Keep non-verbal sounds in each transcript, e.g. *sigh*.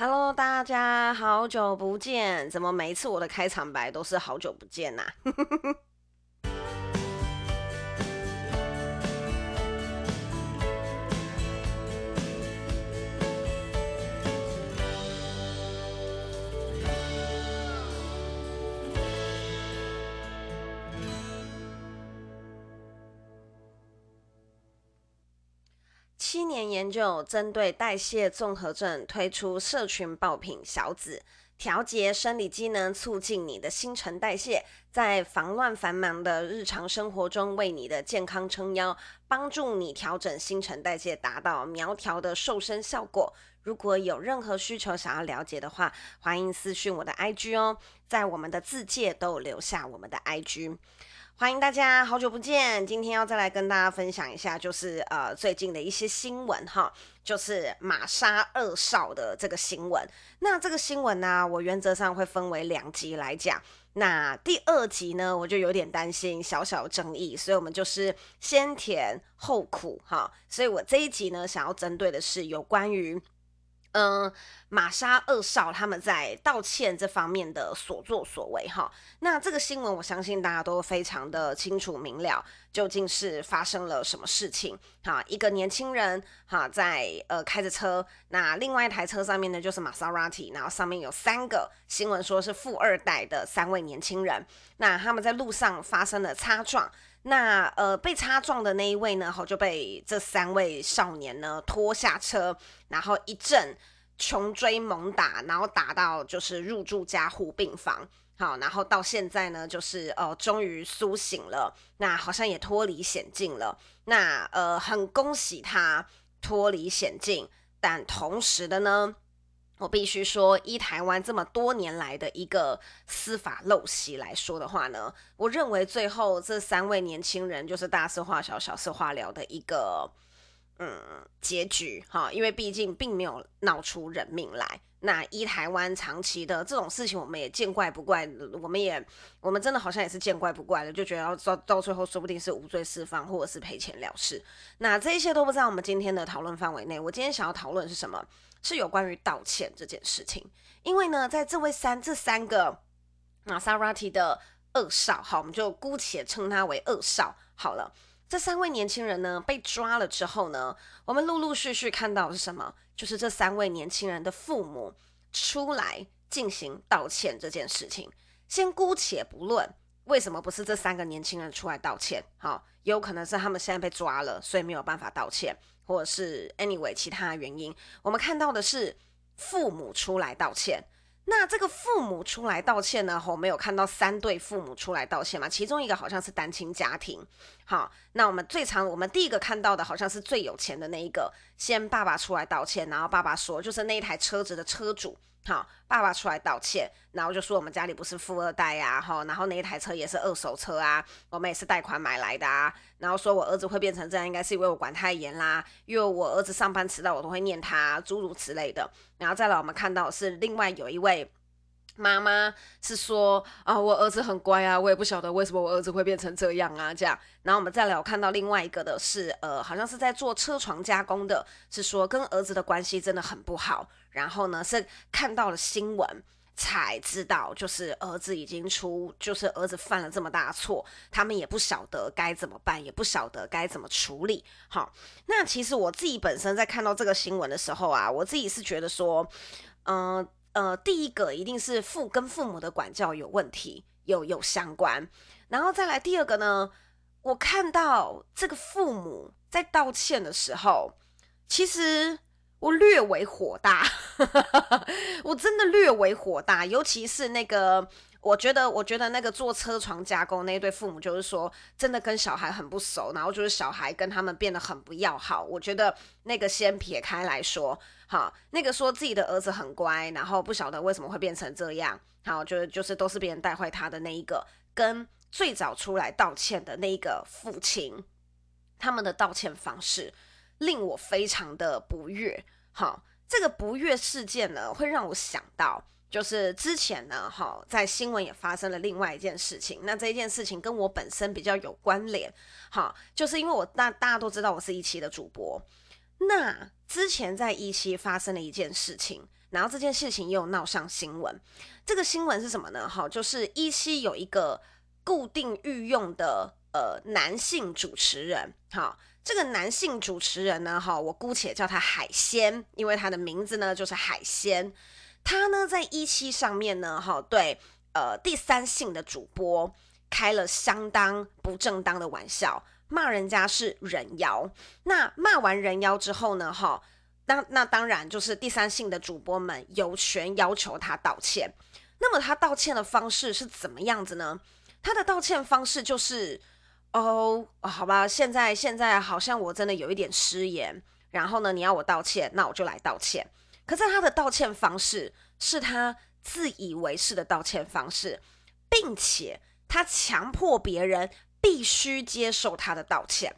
Hello，大家好久不见！怎么每一次我的开场白都是好久不见呐、啊？*laughs* 七年研究针对代谢综合症推出社群爆品小紫，调节生理机能，促进你的新陈代谢，在烦乱繁忙的日常生活中为你的健康撑腰，帮助你调整新陈代谢，达到苗条的瘦身效果。如果有任何需求想要了解的话，欢迎私讯我的 IG 哦，在我们的自介都留下我们的 IG。欢迎大家，好久不见！今天要再来跟大家分享一下，就是呃最近的一些新闻哈，就是玛莎二少的这个新闻。那这个新闻呢，我原则上会分为两集来讲。那第二集呢，我就有点担心小小争议，所以我们就是先甜后苦哈。所以我这一集呢，想要针对的是有关于。嗯，玛莎二少他们在道歉这方面的所作所为哈，那这个新闻我相信大家都非常的清楚明了，究竟是发生了什么事情哈？一个年轻人哈在呃开着车，那另外一台车上面呢就是玛莎拉蒂，然后上面有三个新闻说是富二代的三位年轻人，那他们在路上发生了擦撞。那呃，被擦撞的那一位呢，好就被这三位少年呢拖下车，然后一阵穷追猛打，然后打到就是入住加护病房。好，然后到现在呢，就是呃，终于苏醒了，那好像也脱离险境了。那呃，很恭喜他脱离险境，但同时的呢。我必须说，依台湾这么多年来的一个司法陋习来说的话呢，我认为最后这三位年轻人就是大事化小，小事化了的一个嗯结局哈，因为毕竟并没有闹出人命来。那一台湾长期的这种事情，我们也见怪不怪，我们也我们真的好像也是见怪不怪了，就觉得到到最后说不定是无罪释放，或者是赔钱了事。那这一些都不在我们今天的讨论范围内。我今天想要讨论是什么？是有关于道歉这件事情。因为呢，在这位三这三个玛莎拉蒂的二少，好，我们就姑且称他为二少好了。这三位年轻人呢，被抓了之后呢，我们陆陆续续看到的是什么？就是这三位年轻人的父母出来进行道歉这件事情。先姑且不论为什么不是这三个年轻人出来道歉，好，有可能是他们现在被抓了，所以没有办法道歉，或者是 anyway 其他原因。我们看到的是父母出来道歉。那这个父母出来道歉呢？我没有看到三对父母出来道歉嘛？其中一个好像是单亲家庭。好，那我们最常我们第一个看到的好像是最有钱的那一个，先爸爸出来道歉，然后爸爸说就是那一台车子的车主。好，爸爸出来道歉，然后就说我们家里不是富二代呀，哈，然后那一台车也是二手车啊，我们也是贷款买来的啊，然后说我儿子会变成这样，应该是因为我管太严啦，因为我儿子上班迟到，我都会念他，诸如此类的。然后再来，我们看到是另外有一位妈妈是说啊，我儿子很乖啊，我也不晓得为什么我儿子会变成这样啊，这样。然后我们再来，看到另外一个的是，呃，好像是在做车床加工的，是说跟儿子的关系真的很不好。然后呢，是看到了新闻才知道，就是儿子已经出，就是儿子犯了这么大错，他们也不晓得该怎么办，也不晓得该怎么处理。好，那其实我自己本身在看到这个新闻的时候啊，我自己是觉得说，嗯，呃，第一个一定是父跟父母的管教有问题，有有相关。然后再来第二个呢，我看到这个父母在道歉的时候，其实。我略为火大，*laughs* 我真的略为火大，尤其是那个，我觉得，我觉得那个做车床加工那一对父母，就是说，真的跟小孩很不熟，然后就是小孩跟他们变得很不要好。我觉得那个先撇开来说，好，那个说自己的儿子很乖，然后不晓得为什么会变成这样，好，就就是都是别人带坏他的那一个，跟最早出来道歉的那一个父亲，他们的道歉方式。令我非常的不悦，好，这个不悦事件呢，会让我想到，就是之前呢，哈，在新闻也发生了另外一件事情，那这一件事情跟我本身比较有关联，好，就是因为我大大家都知道我是一期的主播，那之前在一期发生了一件事情，然后这件事情又闹上新闻。这个新闻是什么呢？哈，就是一期有一个固定御用的呃男性主持人，哈，这个男性主持人呢，哈，我姑且叫他海鲜，因为他的名字呢就是海鲜。他呢在一期上面呢，哈，对，呃，第三性的主播开了相当不正当的玩笑。骂人家是人妖，那骂完人妖之后呢？哈，当那当然就是第三性的主播们有权要求他道歉。那么他道歉的方式是怎么样子呢？他的道歉方式就是，哦，好吧，现在现在好像我真的有一点失言，然后呢，你要我道歉，那我就来道歉。可是他的道歉方式是他自以为是的道歉方式，并且他强迫别人。必须接受他的道歉，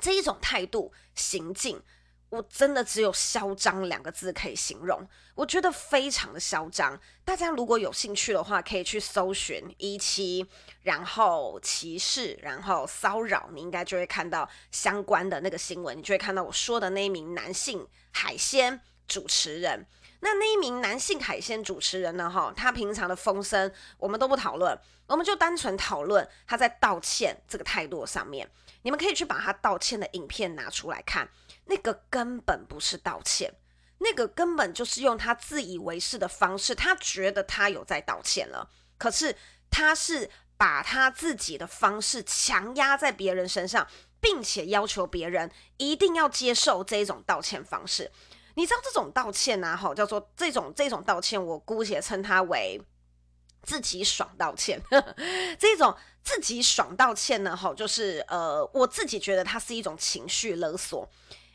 这一种态度行径，我真的只有嚣张两个字可以形容。我觉得非常的嚣张。大家如果有兴趣的话，可以去搜寻一期，然后歧视，然后骚扰，你应该就会看到相关的那个新闻，你就会看到我说的那一名男性海鲜主持人。那那一名男性海鲜主持人呢？哈，他平常的风声我们都不讨论，我们就单纯讨论他在道歉这个态度上面。你们可以去把他道歉的影片拿出来看，那个根本不是道歉，那个根本就是用他自以为是的方式，他觉得他有在道歉了，可是他是把他自己的方式强压在别人身上，并且要求别人一定要接受这种道歉方式。你知道这种道歉啊，哈，叫做这种这种道歉，我姑且称它为自己爽道歉。*laughs* 这种自己爽道歉呢，哈，就是呃，我自己觉得它是一种情绪勒索，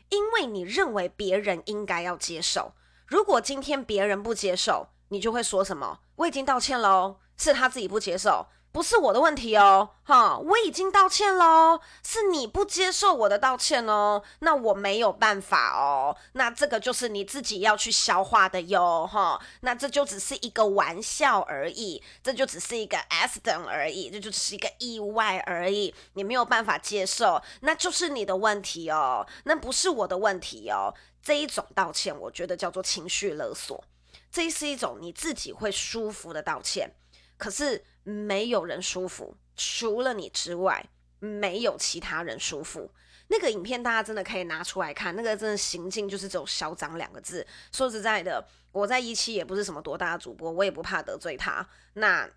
因为你认为别人应该要接受，如果今天别人不接受，你就会说什么？我已经道歉喽，是他自己不接受。不是我的问题哦，哈，我已经道歉喽，是你不接受我的道歉哦，那我没有办法哦，那这个就是你自己要去消化的哟，哈，那这就只是一个玩笑而已，这就只是一个 accident 而已，这就只是一个意外而已，你没有办法接受，那就是你的问题哦，那不是我的问题哦，这一种道歉，我觉得叫做情绪勒索，这是一种你自己会舒服的道歉，可是。没有人舒服，除了你之外，没有其他人舒服。那个影片大家真的可以拿出来看，那个真的行径就是只有嚣张两个字。说实在的，我在一期也不是什么多大的主播，我也不怕得罪他。那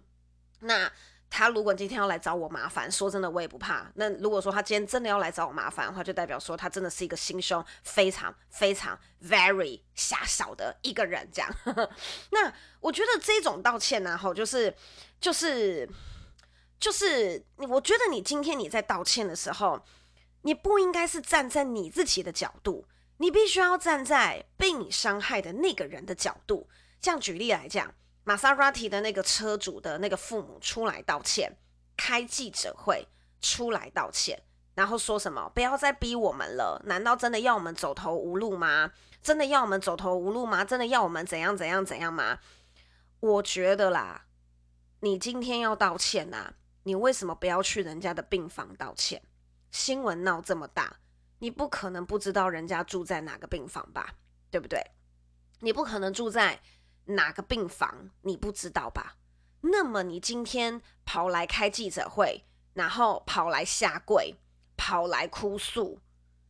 *coughs* 那。他如果今天要来找我麻烦，说真的，我也不怕。那如果说他今天真的要来找我麻烦的话，就代表说他真的是一个心胸非常非常 very 狭小的一个人。这样，*laughs* 那我觉得这种道歉呢，吼，就是就是就是，我觉得你今天你在道歉的时候，你不应该是站在你自己的角度，你必须要站在被你伤害的那个人的角度。这样举例来讲。玛莎拉蒂的那个车主的那个父母出来道歉，开记者会出来道歉，然后说什么？不要再逼我们了，难道真的要我们走投无路吗？真的要我们走投无路吗？真的要我们怎样怎样怎样吗？我觉得啦，你今天要道歉呐、啊，你为什么不要去人家的病房道歉？新闻闹这么大，你不可能不知道人家住在哪个病房吧？对不对？你不可能住在。哪个病房你不知道吧？那么你今天跑来开记者会，然后跑来下跪，跑来哭诉，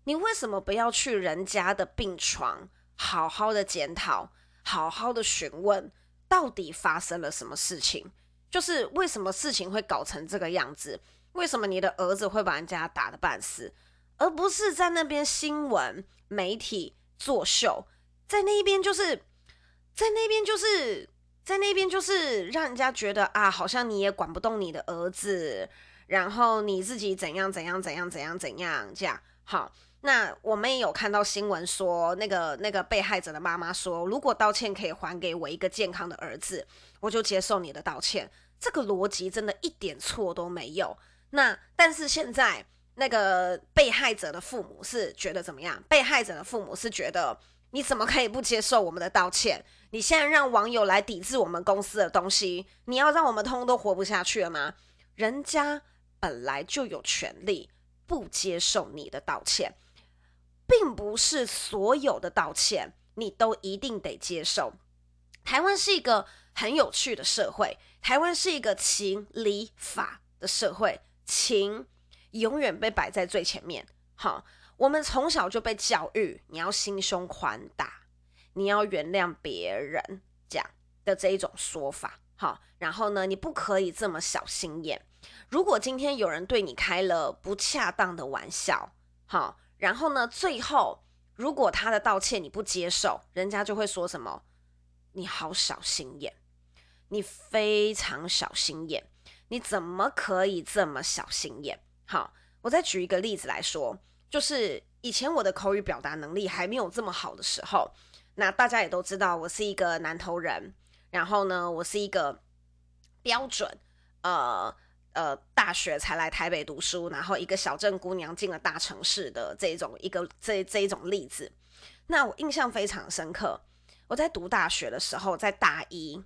你为什么不要去人家的病床，好好的检讨，好好的询问，到底发生了什么事情？就是为什么事情会搞成这个样子？为什么你的儿子会把人家打得半死，而不是在那边新闻媒体作秀，在那一边就是。在那边就是在那边就是让人家觉得啊，好像你也管不动你的儿子，然后你自己怎样怎样怎样怎样怎样这样。好，那我们也有看到新闻说，那个那个被害者的妈妈说，如果道歉可以还给我一个健康的儿子，我就接受你的道歉。这个逻辑真的一点错都没有。那但是现在那个被害者的父母是觉得怎么样？被害者的父母是觉得。你怎么可以不接受我们的道歉？你现在让网友来抵制我们公司的东西，你要让我们通通都活不下去了吗？人家本来就有权利不接受你的道歉，并不是所有的道歉你都一定得接受。台湾是一个很有趣的社会，台湾是一个情理法的社会，情永远被摆在最前面。好，我们从小就被教育，你要心胸宽大，你要原谅别人，这样的这一种说法。好，然后呢，你不可以这么小心眼。如果今天有人对你开了不恰当的玩笑，好，然后呢，最后如果他的道歉你不接受，人家就会说什么？你好小心眼，你非常小心眼，你怎么可以这么小心眼？好，我再举一个例子来说，就是以前我的口语表达能力还没有这么好的时候，那大家也都知道我是一个南投人，然后呢，我是一个标准呃呃大学才来台北读书，然后一个小镇姑娘进了大城市的这种一个这这一种例子，那我印象非常深刻。我在读大学的时候，在大一，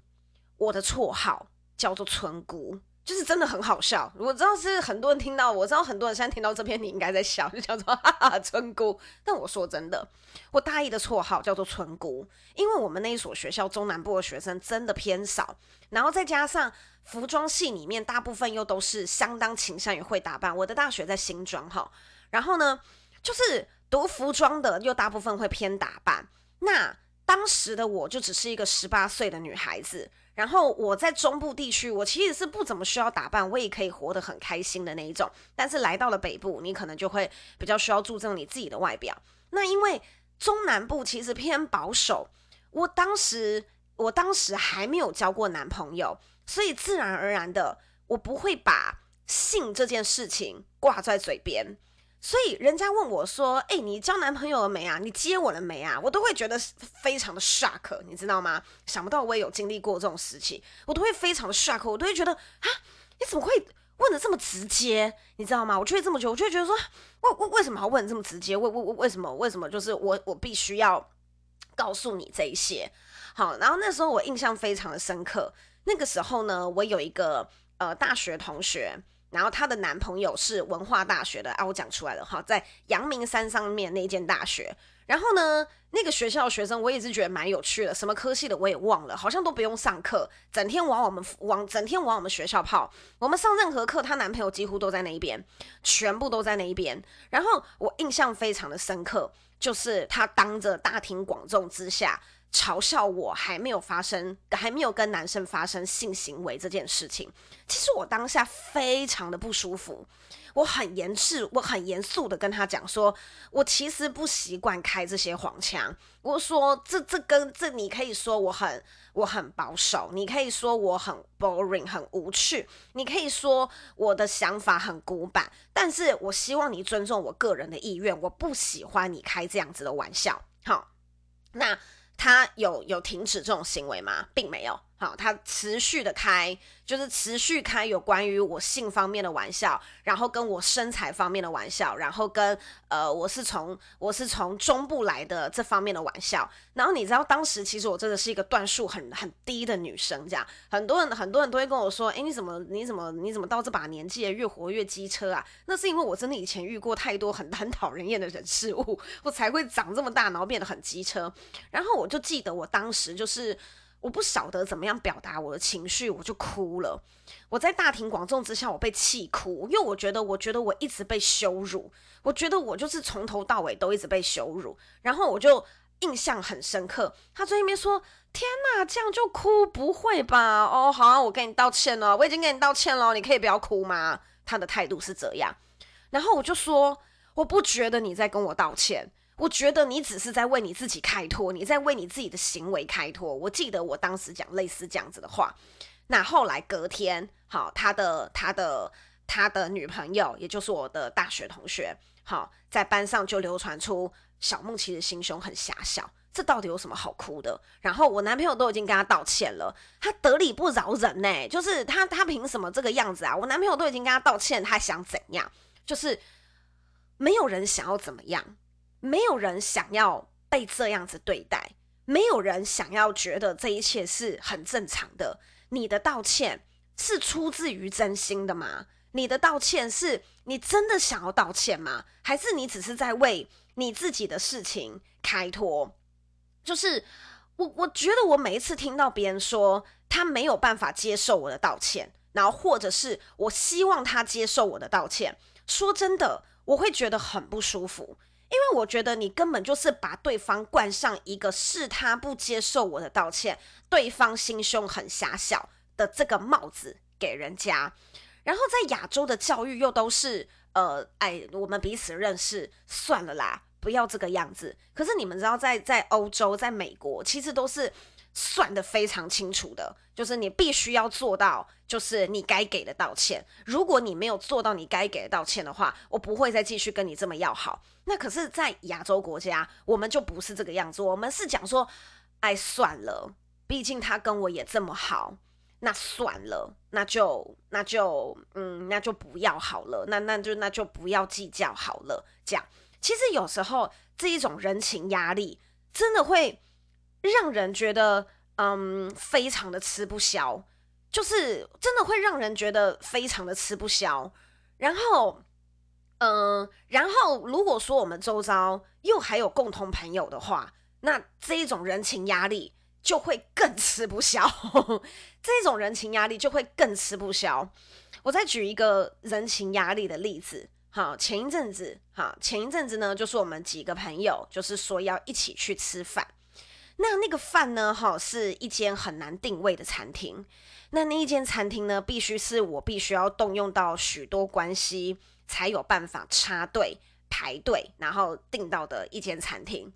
我的绰号叫做村姑，就是真的很好笑。我知道是很多人听到，我知道很多人现在听到这篇，你应该在笑，就叫做 *laughs* 哈哈村姑。但我说真的，我大一的绰号叫做村姑，因为我们那一所学校中南部的学生真的偏少，然后再加上服装系里面大部分又都是相当倾向于会打扮。我的大学在新庄哈，然后呢，就是读服装的又大部分会偏打扮，那。当时的我就只是一个十八岁的女孩子，然后我在中部地区，我其实是不怎么需要打扮，我也可以活得很开心的那一种。但是来到了北部，你可能就会比较需要注重你自己的外表。那因为中南部其实偏保守，我当时我当时还没有交过男朋友，所以自然而然的，我不会把性这件事情挂在嘴边。所以人家问我说：“哎、你交男朋友了没啊？你接我了没啊？”我都会觉得非常的 shock，你知道吗？想不到我也有经历过这种时期，我都会非常的 shock，我都会觉得啊，你怎么会问的这么直接？你知道吗？我就会这么觉得，我就会觉得说，为为为什么要问这么直接？为为为为什么为什么就是我我必须要告诉你这一些？好，然后那时候我印象非常的深刻，那个时候呢，我有一个呃大学同学。然后她的男朋友是文化大学的啊，我讲出来了哈，在阳明山上面那间大学。然后呢，那个学校的学生我也是觉得蛮有趣的，什么科系的我也忘了，好像都不用上课，整天往我们往整天往我们学校跑。我们上任何课，她男朋友几乎都在那一边，全部都在那一边。然后我印象非常的深刻，就是她当着大庭广众之下。嘲笑我还没有发生，还没有跟男生发生性行为这件事情，其实我当下非常的不舒服，我很严肃，我很严肃的跟他讲说，我其实不习惯开这些黄腔。我说这这跟这你可以说我很我很保守，你可以说我很 boring 很无趣，你可以说我的想法很古板，但是我希望你尊重我个人的意愿，我不喜欢你开这样子的玩笑。好，那。他有有停止这种行为吗？并没有。好，他持续的开，就是持续开有关于我性方面的玩笑，然后跟我身材方面的玩笑，然后跟呃，我是从我是从中部来的这方面的玩笑。然后你知道，当时其实我真的是一个段数很很低的女生，这样很多人很多人都会跟我说，诶，你怎么你怎么你怎么到这把年纪越活越机车啊？那是因为我真的以前遇过太多很很讨人厌的人事物，我才会长这么大，然后变得很机车。然后我就记得我当时就是。我不晓得怎么样表达我的情绪，我就哭了。我在大庭广众之下，我被气哭，因为我觉得，我觉得我一直被羞辱，我觉得我就是从头到尾都一直被羞辱。然后我就印象很深刻，他在那边说：“天哪，这样就哭？不会吧？哦，好啊，我跟你道歉了，我已经跟你道歉了，你可以不要哭吗？”他的态度是这样。然后我就说：“我不觉得你在跟我道歉。”我觉得你只是在为你自己开脱，你在为你自己的行为开脱。我记得我当时讲类似这样子的话。那后来隔天，好，他的他的他的女朋友，也就是我的大学同学，好，在班上就流传出小梦其实心胸很狭小，这到底有什么好哭的？然后我男朋友都已经跟他道歉了，他得理不饶人呢、就是他他凭什么这个样子啊？我男朋友都已经跟他道歉，他想怎样？就是没有人想要怎么样。没有人想要被这样子对待，没有人想要觉得这一切是很正常的。你的道歉是出自于真心的吗？你的道歉是你真的想要道歉吗？还是你只是在为你自己的事情开脱？就是我我觉得我每一次听到别人说他没有办法接受我的道歉，然后或者是我希望他接受我的道歉，说真的，我会觉得很不舒服。因为我觉得你根本就是把对方冠上一个是他不接受我的道歉，对方心胸很狭小的这个帽子给人家，然后在亚洲的教育又都是呃，哎，我们彼此认识算了啦，不要这个样子。可是你们知道在，在在欧洲，在美国，其实都是。算得非常清楚的，就是你必须要做到，就是你该给的道歉。如果你没有做到你该给的道歉的话，我不会再继续跟你这么要好。那可是，在亚洲国家，我们就不是这个样子。我们是讲说，哎，算了，毕竟他跟我也这么好，那算了，那就那就嗯，那就不要好了。那那就那就不要计较好了。这样，其实有时候这一种人情压力真的会。让人觉得，嗯，非常的吃不消，就是真的会让人觉得非常的吃不消。然后，嗯，然后如果说我们周遭又还有共同朋友的话，那这一种人情压力就会更吃不消。*laughs* 这种人情压力就会更吃不消。我再举一个人情压力的例子，好，前一阵子，好，前一阵子呢，就是我们几个朋友，就是说要一起去吃饭。那那个饭呢？哈，是一间很难定位的餐厅。那那一间餐厅呢，必须是我必须要动用到许多关系，才有办法插队排队，然后订到的一间餐厅。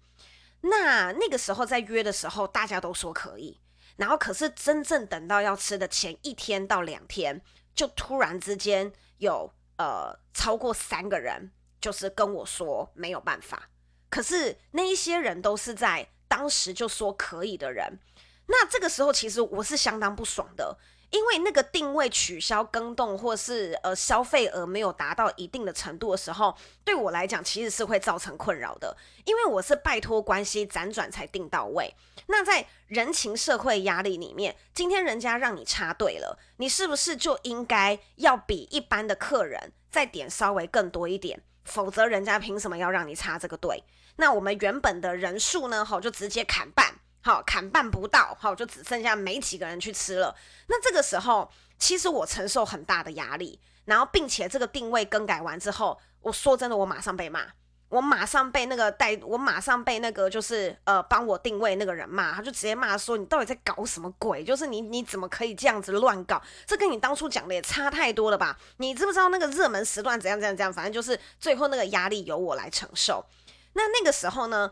那那个时候在约的时候，大家都说可以。然后可是真正等到要吃的前一天到两天，就突然之间有呃超过三个人，就是跟我说没有办法。可是那一些人都是在。当时就说可以的人，那这个时候其实我是相当不爽的，因为那个定位取消、更动，或是呃消费额没有达到一定的程度的时候，对我来讲其实是会造成困扰的，因为我是拜托关系辗转才定到位。那在人情社会压力里面，今天人家让你插队了，你是不是就应该要比一般的客人再点稍微更多一点？否则人家凭什么要让你插这个队？那我们原本的人数呢？好，就直接砍半，好，砍半不到，好，就只剩下没几个人去吃了。那这个时候，其实我承受很大的压力，然后并且这个定位更改完之后，我说真的，我马上被骂，我马上被那个带，我马上被那个就是呃帮我定位那个人骂，他就直接骂说，你到底在搞什么鬼？就是你你怎么可以这样子乱搞？这跟你当初讲的也差太多了吧？你知不知道那个热门时段怎样怎样怎样？反正就是最后那个压力由我来承受。那那个时候呢，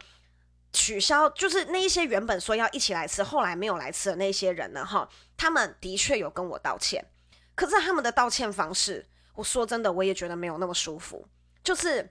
取消就是那一些原本说要一起来吃，后来没有来吃的那些人呢，哈，他们的确有跟我道歉，可是他们的道歉方式，我说真的，我也觉得没有那么舒服，就是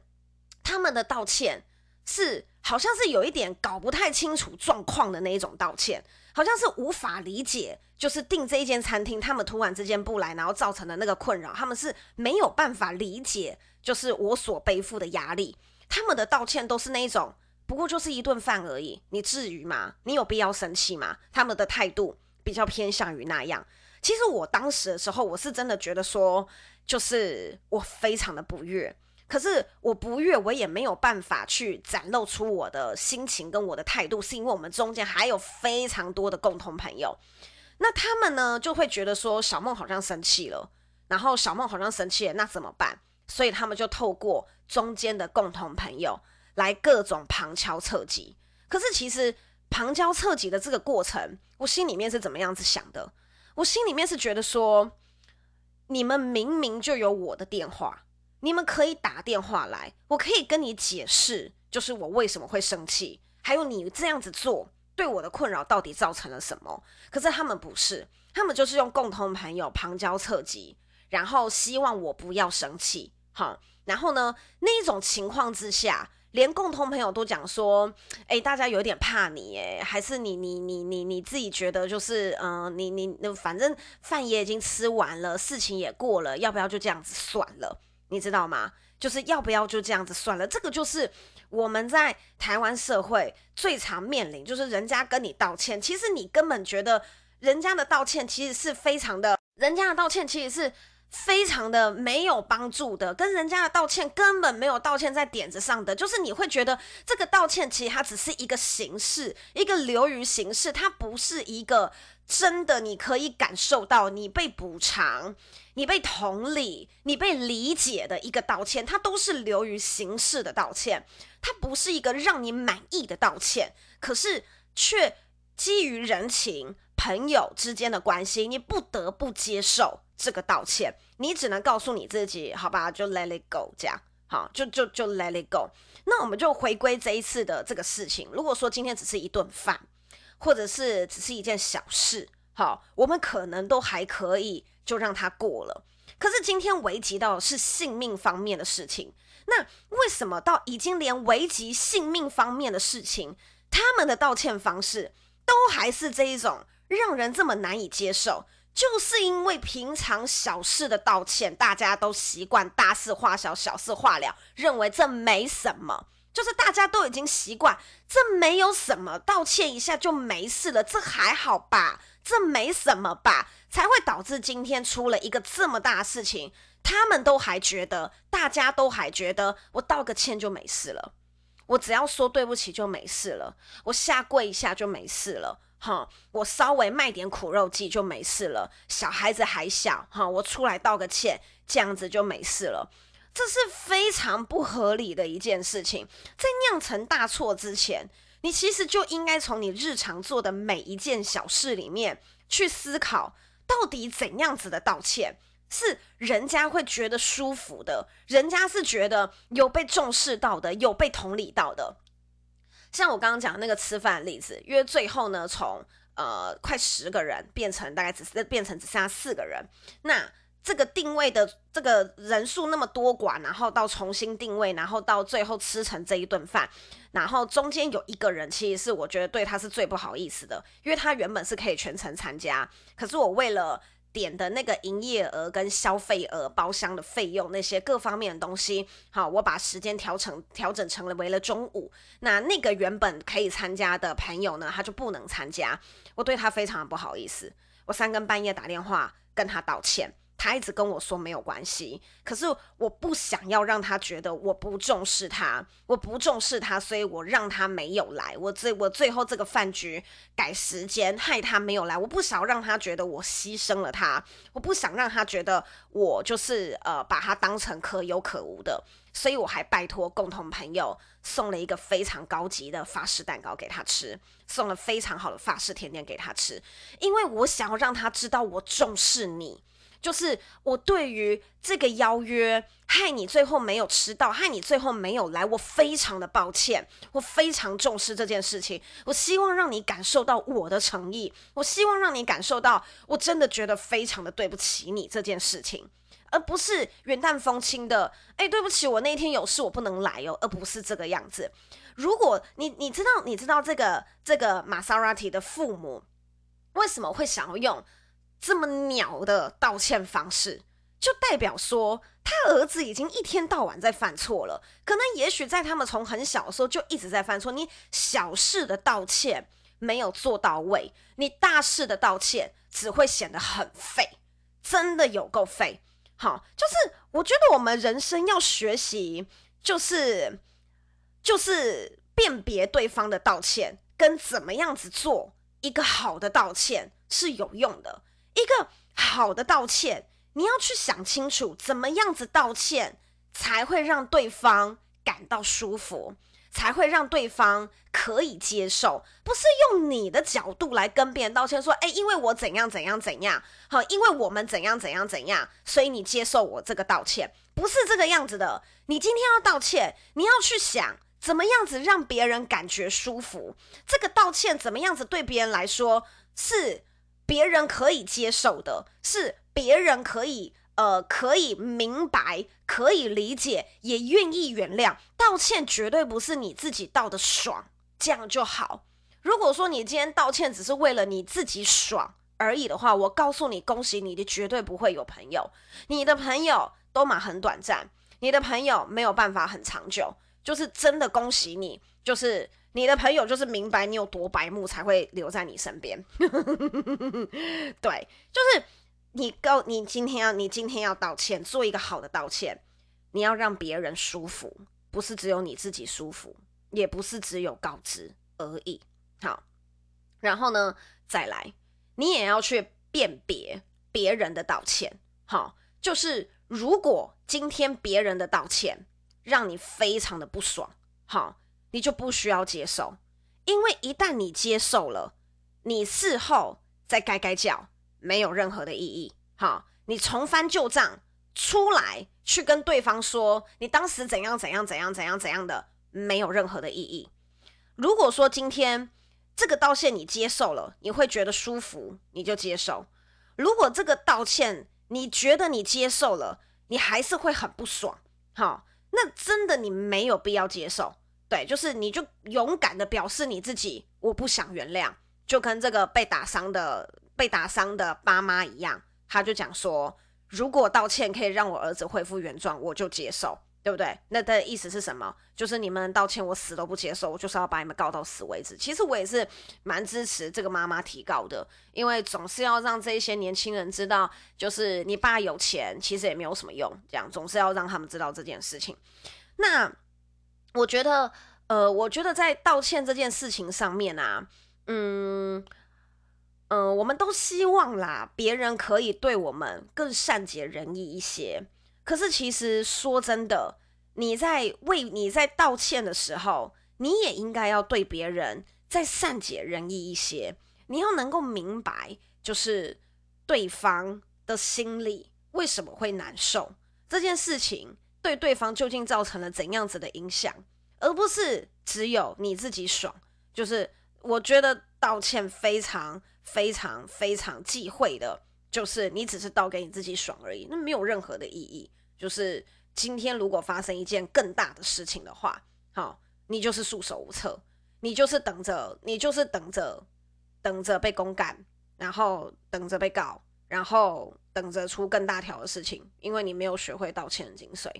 他们的道歉是好像是有一点搞不太清楚状况的那一种道歉，好像是无法理解，就是订这一间餐厅，他们突然之间不来，然后造成的那个困扰，他们是没有办法理解，就是我所背负的压力。他们的道歉都是那一种，不过就是一顿饭而已，你至于吗？你有必要生气吗？他们的态度比较偏向于那样。其实我当时的时候，我是真的觉得说，就是我非常的不悦。可是我不悦，我也没有办法去展露出我的心情跟我的态度，是因为我们中间还有非常多的共同朋友。那他们呢，就会觉得说小梦好像生气了，然后小梦好像生气了，那怎么办？所以他们就透过中间的共同朋友来各种旁敲侧击。可是其实旁敲侧击的这个过程，我心里面是怎么样子想的？我心里面是觉得说，你们明明就有我的电话，你们可以打电话来，我可以跟你解释，就是我为什么会生气，还有你这样子做对我的困扰到底造成了什么。可是他们不是，他们就是用共同朋友旁敲侧击，然后希望我不要生气。好，然后呢，那一种情况之下，连共同朋友都讲说，哎，大家有点怕你，哎，还是你你你你你自己觉得就是，嗯、你你那反正饭也已经吃完了，事情也过了，要不要就这样子算了？你知道吗？就是要不要就这样子算了？这个就是我们在台湾社会最常面临，就是人家跟你道歉，其实你根本觉得人家的道歉其实是非常的，人家的道歉其实是。非常的没有帮助的，跟人家的道歉根本没有道歉在点子上的，就是你会觉得这个道歉其实它只是一个形式，一个流于形式，它不是一个真的你可以感受到你被补偿、你被同理、你被理解的一个道歉，它都是流于形式的道歉，它不是一个让你满意的道歉，可是却基于人情。朋友之间的关系，你不得不接受这个道歉，你只能告诉你自己，好吧，就 let it go，这样，好，就就就 let it go。那我们就回归这一次的这个事情。如果说今天只是一顿饭，或者是只是一件小事，好，我们可能都还可以就让它过了。可是今天危及到是性命方面的事情，那为什么到已经连危及性命方面的事情，他们的道歉方式都还是这一种？让人这么难以接受，就是因为平常小事的道歉，大家都习惯大事化小，小事化了，认为这没什么，就是大家都已经习惯，这没有什么，道歉一下就没事了，这还好吧，这没什么吧，才会导致今天出了一个这么大的事情，他们都还觉得，大家都还觉得，我道个歉就没事了，我只要说对不起就没事了，我下跪一下就没事了。哈，我稍微卖点苦肉计就没事了。小孩子还小，哈，我出来道个歉，这样子就没事了。这是非常不合理的一件事情。在酿成大错之前，你其实就应该从你日常做的每一件小事里面去思考，到底怎样子的道歉是人家会觉得舒服的，人家是觉得有被重视到的，有被同理到的。像我刚刚讲那个吃饭的例子，因为最后呢，从呃快十个人变成大概只是变成只剩下四个人，那这个定位的这个人数那么多寡，然后到重新定位，然后到最后吃成这一顿饭，然后中间有一个人，其实是我觉得对他是最不好意思的，因为他原本是可以全程参加，可是我为了。点的那个营业额跟消费额、包厢的费用那些各方面的东西，好，我把时间调成调整成了为了中午。那那个原本可以参加的朋友呢，他就不能参加，我对他非常的不好意思，我三更半夜打电话跟他道歉。他一直跟我说没有关系，可是我不想要让他觉得我不重视他，我不重视他，所以我让他没有来。我最我最后这个饭局改时间，害他没有来。我不想让他觉得我牺牲了他，我不想让他觉得我就是呃把他当成可有可无的，所以我还拜托共同朋友送了一个非常高级的法式蛋糕给他吃，送了非常好的法式甜点给他吃，因为我想要让他知道我重视你。就是我对于这个邀约，害你最后没有吃到，害你最后没有来，我非常的抱歉，我非常重视这件事情。我希望让你感受到我的诚意，我希望让你感受到我真的觉得非常的对不起你这件事情，而不是云淡风轻的，哎，对不起，我那一天有事，我不能来哦，而不是这个样子。如果你你知道你知道这个这个玛莎拉蒂的父母为什么会想要用？这么鸟的道歉方式，就代表说他儿子已经一天到晚在犯错了。可能也许在他们从很小的时候就一直在犯错。你小事的道歉没有做到位，你大事的道歉只会显得很废，真的有够废。好，就是我觉得我们人生要学习，就是就是辨别对方的道歉跟怎么样子做一个好的道歉是有用的。一个好的道歉，你要去想清楚，怎么样子道歉才会让对方感到舒服，才会让对方可以接受。不是用你的角度来跟别人道歉，说，诶，因为我怎样怎样怎样，好，因为我们怎样怎样怎样，所以你接受我这个道歉，不是这个样子的。你今天要道歉，你要去想怎么样子让别人感觉舒服，这个道歉怎么样子对别人来说是。别人可以接受的，是别人可以呃可以明白、可以理解，也愿意原谅。道歉绝对不是你自己道的爽，这样就好。如果说你今天道歉只是为了你自己爽而已的话，我告诉你，恭喜你，你绝对不会有朋友。你的朋友都嘛很短暂，你的朋友没有办法很长久。就是真的恭喜你，就是。你的朋友就是明白你有多白目，才会留在你身边。*laughs* 对，就是你告你今天要你今天要道歉，做一个好的道歉，你要让别人舒服，不是只有你自己舒服，也不是只有告知而已。好，然后呢，再来，你也要去辨别别人的道歉。好，就是如果今天别人的道歉让你非常的不爽，好，你就不需要接受，因为一旦你接受了，你事后再改改叫。没有任何的意义。好，你重翻旧账出来，去跟对方说你当时怎样怎样怎样怎样怎样的，没有任何的意义。如果说今天这个道歉你接受了，你会觉得舒服，你就接受；如果这个道歉你觉得你接受了，你还是会很不爽。好，那真的你没有必要接受。对，就是你就勇敢的表示你自己，我不想原谅，就跟这个被打伤的。被打伤的爸妈一样，他就讲说，如果道歉可以让我儿子恢复原状，我就接受，对不对？那的意思是什么？就是你们道歉，我死都不接受，我就是要把你们告到死为止。其实我也是蛮支持这个妈妈提告的，因为总是要让这一些年轻人知道，就是你爸有钱，其实也没有什么用，这样总是要让他们知道这件事情。那我觉得，呃，我觉得在道歉这件事情上面啊，嗯。嗯、呃，我们都希望啦，别人可以对我们更善解人意一些。可是，其实说真的，你在为你在道歉的时候，你也应该要对别人再善解人意一些。你要能够明白，就是对方的心里为什么会难受，这件事情对对方究竟造成了怎样子的影响，而不是只有你自己爽。就是我觉得道歉非常。非常非常忌讳的，就是你只是道给你自己爽而已，那没有任何的意义。就是今天如果发生一件更大的事情的话，好，你就是束手无策，你就是等着，你就是等着，等着被公干，然后等着被告，然后等着出更大条的事情，因为你没有学会道歉的精髓。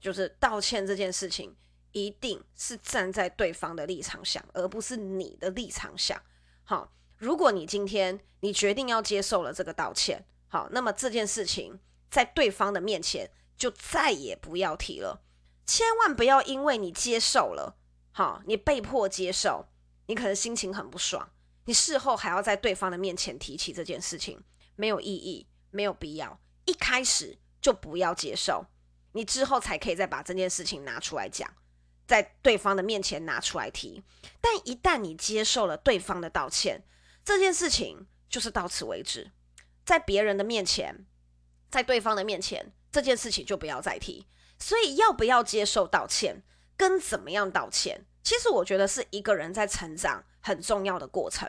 就是道歉这件事情，一定是站在对方的立场想，而不是你的立场想。好。如果你今天你决定要接受了这个道歉，好，那么这件事情在对方的面前就再也不要提了。千万不要因为你接受了，好，你被迫接受，你可能心情很不爽，你事后还要在对方的面前提起这件事情，没有意义，没有必要。一开始就不要接受，你之后才可以再把这件事情拿出来讲，在对方的面前拿出来提。但一旦你接受了对方的道歉，这件事情就是到此为止，在别人的面前，在对方的面前，这件事情就不要再提。所以，要不要接受道歉，跟怎么样道歉，其实我觉得是一个人在成长很重要的过程。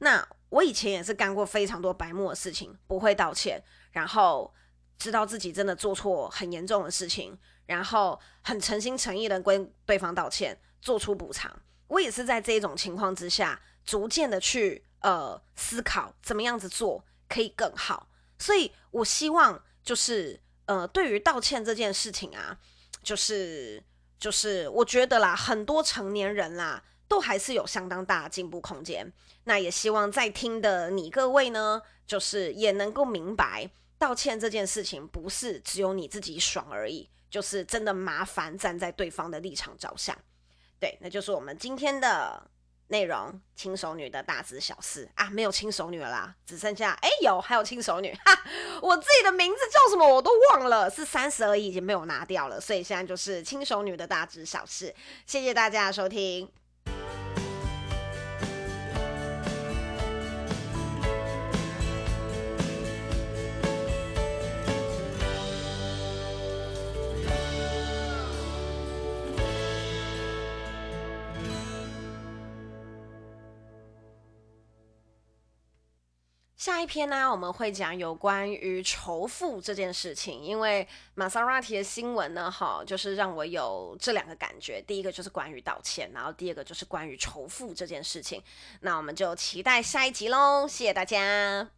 那我以前也是干过非常多白目的事情，不会道歉，然后知道自己真的做错很严重的事情，然后很诚心诚意的跟对方道歉，做出补偿。我也是在这种情况之下，逐渐的去。呃，思考怎么样子做可以更好，所以我希望就是呃，对于道歉这件事情啊，就是就是我觉得啦，很多成年人啦，都还是有相当大的进步空间。那也希望在听的你各位呢，就是也能够明白，道歉这件事情不是只有你自己爽而已，就是真的麻烦站在对方的立场着想。对，那就是我们今天的。内容轻熟女的大知小事啊，没有轻熟女了啦，只剩下哎有还有轻熟女哈，我自己的名字叫什么我都忘了，是三十而已，已经被我拿掉了，所以现在就是轻熟女的大知小事，谢谢大家的收听。下一篇呢，我们会讲有关于仇富这件事情，因为玛莎拉蒂的新闻呢，哈，就是让我有这两个感觉。第一个就是关于道歉，然后第二个就是关于仇富这件事情。那我们就期待下一集喽，谢谢大家。